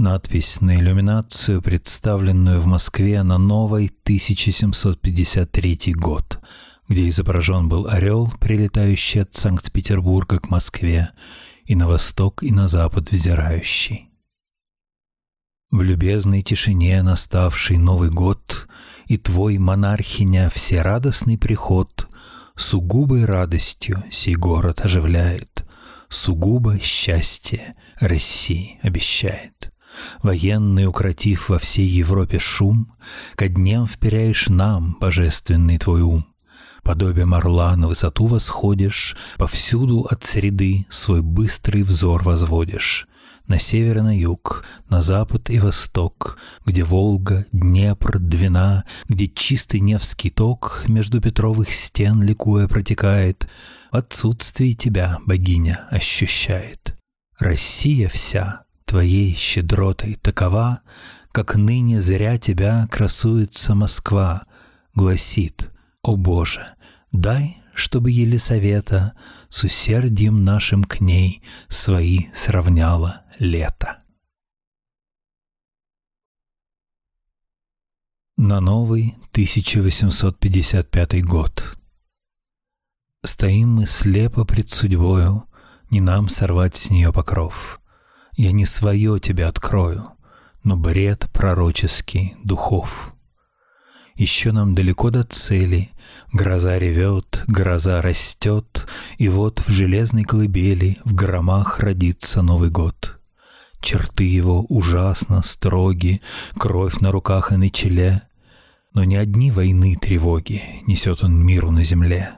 Надпись на иллюминацию, представленную в Москве на новый 1753 год, где изображен был орел, прилетающий от Санкт-Петербурга к Москве, и на восток, и на запад взирающий. В любезной тишине наставший Новый год И твой, монархиня, всерадостный приход Сугубой радостью сей город оживляет, Сугубо счастье России обещает. Военный, укротив во всей Европе шум, Ко дням вперяешь нам, божественный твой ум. Подобием орла на высоту восходишь, Повсюду от среды свой быстрый взор возводишь на север и на юг, на запад и восток, где Волга, Днепр, Двина, где чистый Невский ток между Петровых стен ликуя протекает, в отсутствии тебя богиня ощущает. Россия вся твоей щедротой такова, как ныне зря тебя красуется Москва, гласит, о Боже, дай чтобы Елисавета с усердием нашим к ней свои сравняла лето. На новый 1855 год. Стоим мы слепо пред судьбою, Не нам сорвать с нее покров. Я не свое тебе открою, Но бред пророческий духов. Еще нам далеко до цели, Гроза ревет, гроза растет, И вот в железной колыбели В громах родится Новый год. Черты его ужасно строги, Кровь на руках и на челе, Но не одни войны тревоги Несет он миру на земле.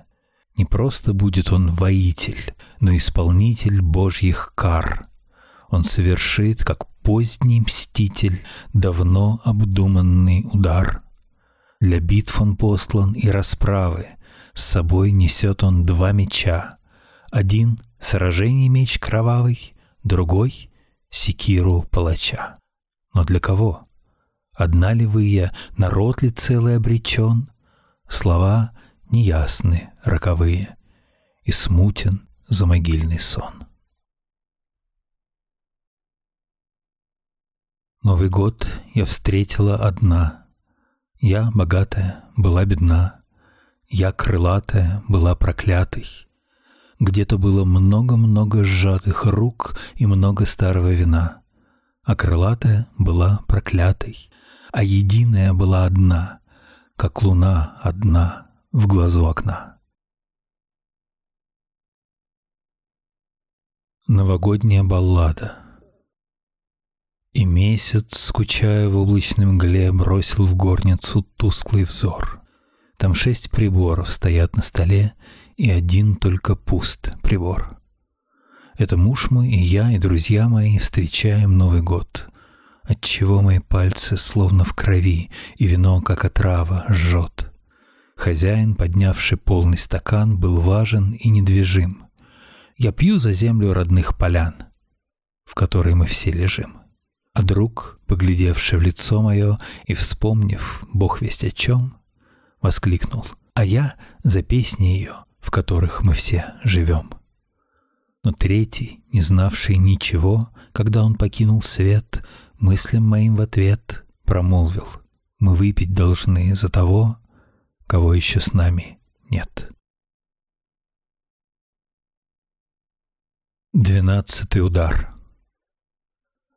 Не просто будет он воитель, Но исполнитель божьих кар. Он совершит, как поздний мститель, Давно обдуманный удар — для битв он послан и расправы. С собой несет он два меча. Один — сражений меч кровавый, другой — секиру палача. Но для кого? Одна ли вы я, народ ли целый обречен? Слова неясны, роковые, И смутен замогильный сон. Новый год я встретила одна — я, богатая, была бедна, я, крылатая, была проклятой. Где-то было много-много сжатых рук и много старого вина, а крылатая была проклятой, а единая была одна, как луна одна в глазу окна. Новогодняя баллада — и месяц, скучая в облачной мгле, бросил в горницу тусклый взор. Там шесть приборов стоят на столе, и один только пуст прибор. Это муж мой и я, и друзья мои встречаем Новый год. Отчего мои пальцы словно в крови, и вино, как отрава, жжет. Хозяин, поднявший полный стакан, был важен и недвижим. Я пью за землю родных полян, в которой мы все лежим. А друг, поглядевший в лицо мое и вспомнив, бог весть о чем, воскликнул, а я за песни ее, в которых мы все живем. Но третий, не знавший ничего, когда он покинул свет, мыслям моим в ответ промолвил, мы выпить должны за того, кого еще с нами нет. Двенадцатый удар —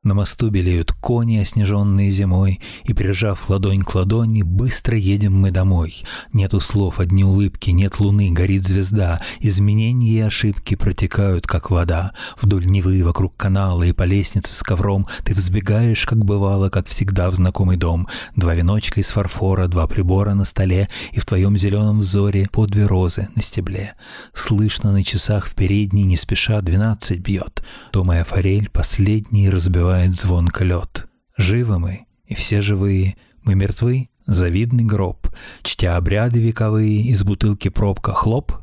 на мосту белеют кони, оснеженные зимой, и, прижав ладонь к ладони, быстро едем мы домой. Нету слов, одни улыбки, нет луны, горит звезда. Изменения и ошибки протекают, как вода. Вдоль Невы, вокруг канала и по лестнице с ковром ты взбегаешь, как бывало, как всегда в знакомый дом. Два веночка из фарфора, два прибора на столе, и в твоем зеленом взоре по две розы на стебле. Слышно на часах в передней не спеша двенадцать бьет. То моя форель последний разбивает разбивает звонко лед. Живы мы, и все живые, мы мертвы, завидный гроб, чтя обряды вековые, из бутылки пробка хлоп.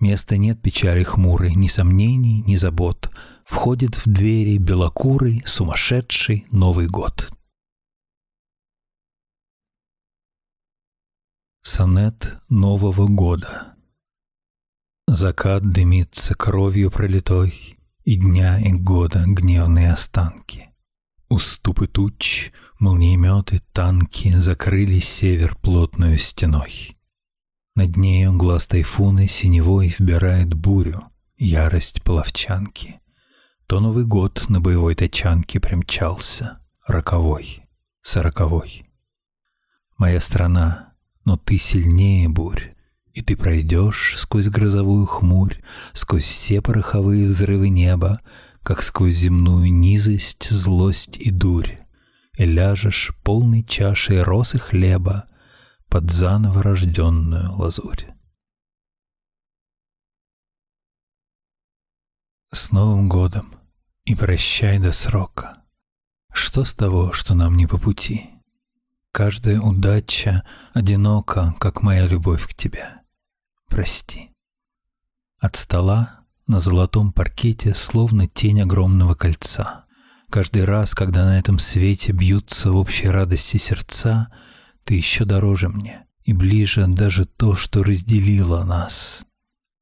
Места нет печали хмурой, ни сомнений, ни забот. Входит в двери белокурый, сумасшедший Новый год. Сонет Нового года Закат дымится кровью пролитой, И дня, и года гневные останки. Уступы туч, молниеметы, танки закрыли север плотную стеной. Над нею глаз тайфуны синевой вбирает бурю, ярость половчанки. То Новый год на боевой тачанке примчался, роковой, сороковой. Моя страна, но ты сильнее бурь, и ты пройдешь сквозь грозовую хмурь, сквозь все пороховые взрывы неба, как сквозь земную низость, злость и дурь, и ляжешь полной чашей росы хлеба под заново рожденную лазурь. С Новым годом и прощай до срока. Что с того, что нам не по пути? Каждая удача одинока, как моя любовь к тебе. Прости. От стола на золотом паркете словно тень огромного кольца. Каждый раз, когда на этом свете бьются в общей радости сердца, ты еще дороже мне и ближе даже то, что разделило нас.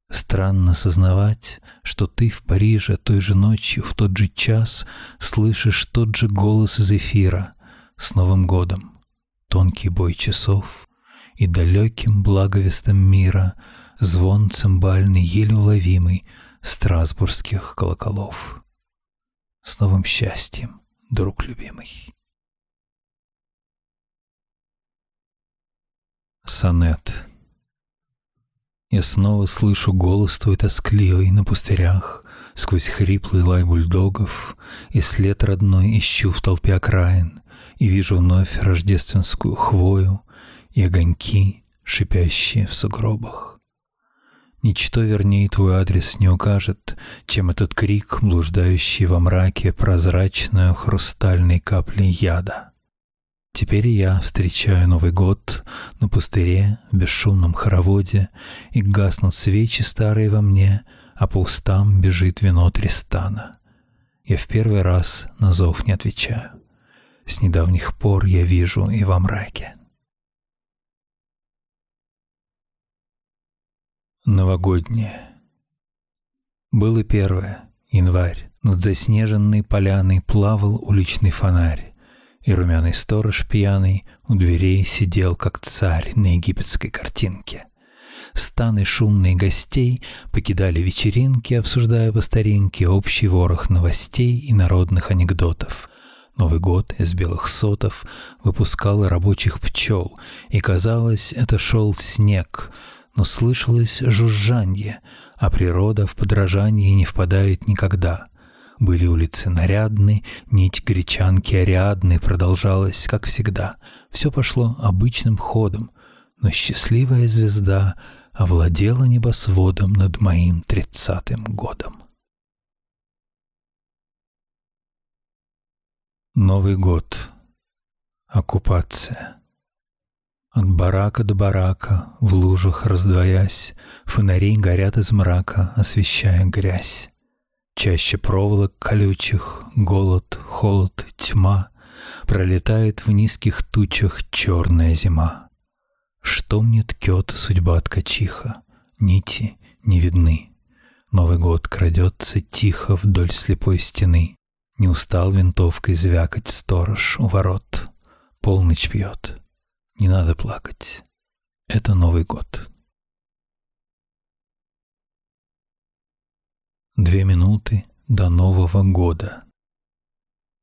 Странно сознавать, что ты в Париже той же ночью, в тот же час слышишь тот же голос из эфира с Новым годом, тонкий бой часов и далеким благовестом мира звон цимбальный еле уловимый — страсбургских колоколов. С новым счастьем, друг любимый. Сонет. Я снова слышу голос твой тоскливый на пустырях, Сквозь хриплый лай бульдогов, И след родной ищу в толпе окраин, И вижу вновь рождественскую хвою И огоньки, шипящие в сугробах. Ничто вернее твой адрес не укажет, чем этот крик, блуждающий во мраке прозрачную хрустальной каплей яда. Теперь я встречаю Новый год на пустыре, в бесшумном хороводе, и гаснут свечи старые во мне, а по устам бежит вино Тристана. Я в первый раз на зов не отвечаю. С недавних пор я вижу и во мраке. Новогоднее. Было первое, январь. Над заснеженной поляной плавал уличный фонарь, и румяный сторож пьяный у дверей сидел, как царь на египетской картинке. Станы шумные гостей покидали вечеринки, обсуждая по старинке общий ворох новостей и народных анекдотов. Новый год из белых сотов выпускал рабочих пчел, и казалось, это шел снег — но слышалось жужжанье, а природа в подражании не впадает никогда. Были улицы нарядны, нить гречанки Ариадны продолжалась, как всегда. Все пошло обычным ходом, но счастливая звезда овладела небосводом над моим тридцатым годом. Новый год. Оккупация. От барака до барака, в лужах раздвоясь, Фонари горят из мрака, освещая грязь. Чаще проволок колючих, голод, холод, тьма, Пролетает в низких тучах черная зима. Что мне ткет судьба ткачиха, нити не видны. Новый год крадется тихо вдоль слепой стены. Не устал винтовкой звякать сторож у ворот. Полночь пьет, не надо плакать. Это Новый год. Две минуты до Нового года.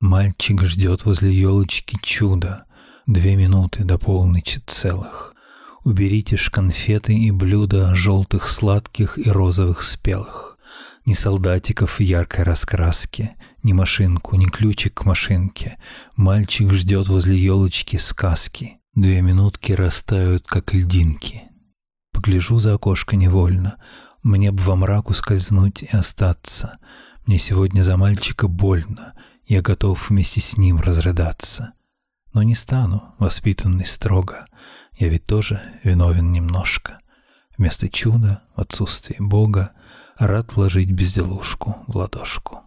Мальчик ждет возле елочки чуда. Две минуты до полночи целых. Уберите ж конфеты и блюда желтых, сладких и розовых спелых. Ни солдатиков в яркой раскраске, ни машинку, ни ключик к машинке. Мальчик ждет возле елочки сказки. Две минутки растают, как льдинки. Погляжу за окошко невольно. Мне б во мрак ускользнуть и остаться. Мне сегодня за мальчика больно. Я готов вместе с ним разрыдаться. Но не стану, воспитанный строго. Я ведь тоже виновен немножко. Вместо чуда, в отсутствии Бога, рад вложить безделушку в ладошку.